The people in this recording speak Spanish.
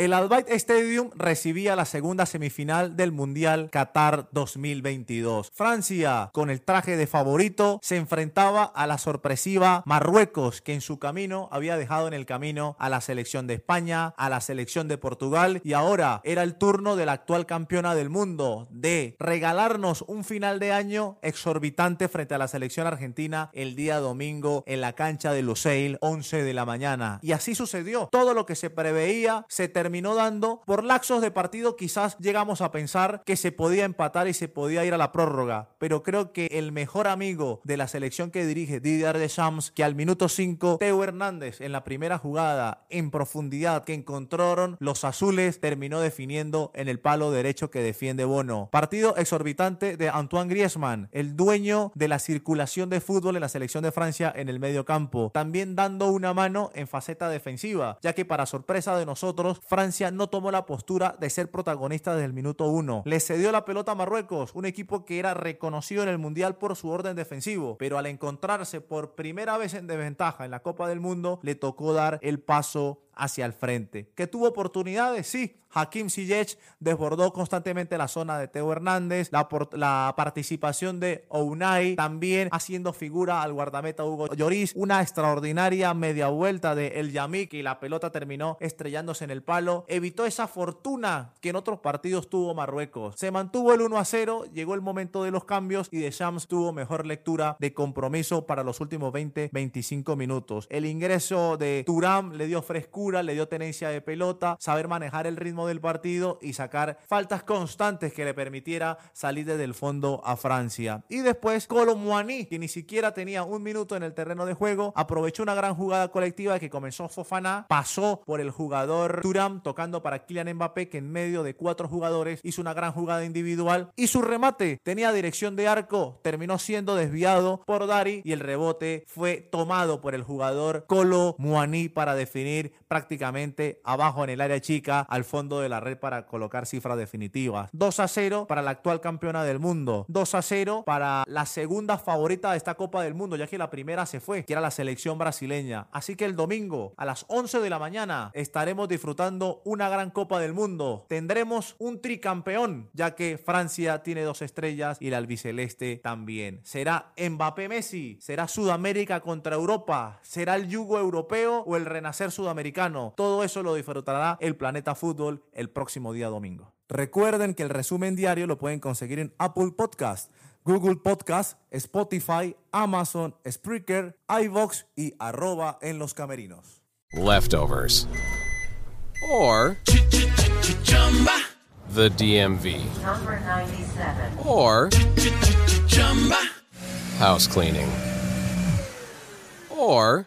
El Al Bayt Stadium recibía la segunda semifinal del Mundial Qatar 2022. Francia, con el traje de favorito, se enfrentaba a la sorpresiva Marruecos, que en su camino había dejado en el camino a la selección de España, a la selección de Portugal y ahora era el turno de la actual campeona del mundo de regalarnos un final de año exorbitante frente a la selección argentina el día domingo en la cancha de Lusail, 11 de la mañana. Y así sucedió. Todo lo que se preveía se terminó dando. Por laxos de partido quizás llegamos a pensar que se podía empatar y se podía ir a la prórroga. Pero creo que el mejor amigo de la selección que dirige Didier Deschamps, que al minuto 5, Teo Hernández en la primera jugada en profundidad que encontraron los azules, terminó definiendo en el palo derecho que defiende Bono. Partido exorbitante de Antoine Griezmann, el dueño de la circulación de fútbol en la selección de Francia en el medio campo. También dando una mano en faceta defensiva, ya que para sorpresa de nosotros, Francia no tomó la postura de ser protagonista desde el minuto 1. Le cedió la pelota a Marruecos, un equipo que era reconocido en el Mundial por su orden defensivo, pero al encontrarse por primera vez en desventaja en la Copa del Mundo, le tocó dar el paso hacia el frente. ¿Que tuvo oportunidades? Sí. Hakim Ziyech desbordó constantemente la zona de Teo Hernández, la, la participación de Ounai también haciendo figura al guardameta Hugo Lloris, una extraordinaria media vuelta de El Yamik y la pelota terminó estrellándose en el palo, evitó esa fortuna que en otros partidos tuvo Marruecos. Se mantuvo el 1 a 0, llegó el momento de los cambios y Deschamps tuvo mejor lectura de compromiso para los últimos 20-25 minutos. El ingreso de Turam le dio frescura, le dio tenencia de pelota, saber manejar el ritmo del partido y sacar faltas constantes que le permitiera salir desde el fondo a Francia. Y después Colomwani, que ni siquiera tenía un minuto en el terreno de juego, aprovechó una gran jugada colectiva que comenzó Fofana, pasó por el jugador Turam tocando para Kylian Mbappé que en medio de cuatro jugadores hizo una gran jugada individual y su remate tenía dirección de arco, terminó siendo desviado por Dari y el rebote fue tomado por el jugador Colo Muani para definir prácticamente abajo en el área chica al fondo de la red para colocar cifras definitivas. 2 a 0 para la actual campeona del mundo. 2 a 0 para la segunda favorita de esta Copa del Mundo, ya que la primera se fue, que era la selección brasileña. Así que el domingo a las 11 de la mañana estaremos disfrutando una gran Copa del Mundo. Tendremos un tricampeón, ya que Francia tiene dos estrellas y el albiceleste también. ¿Será Mbappé Messi? ¿Será Sudamérica contra Europa? ¿Será el yugo europeo o el renacer sudamericano? Todo eso lo disfrutará el Planeta Fútbol el próximo día domingo. Recuerden que el resumen diario lo pueden conseguir en Apple Podcast, Google Podcast, Spotify, Amazon, Spreaker, iVox y arroba en los camerinos. leftovers, or the DMV, Number 97. or house cleaning, or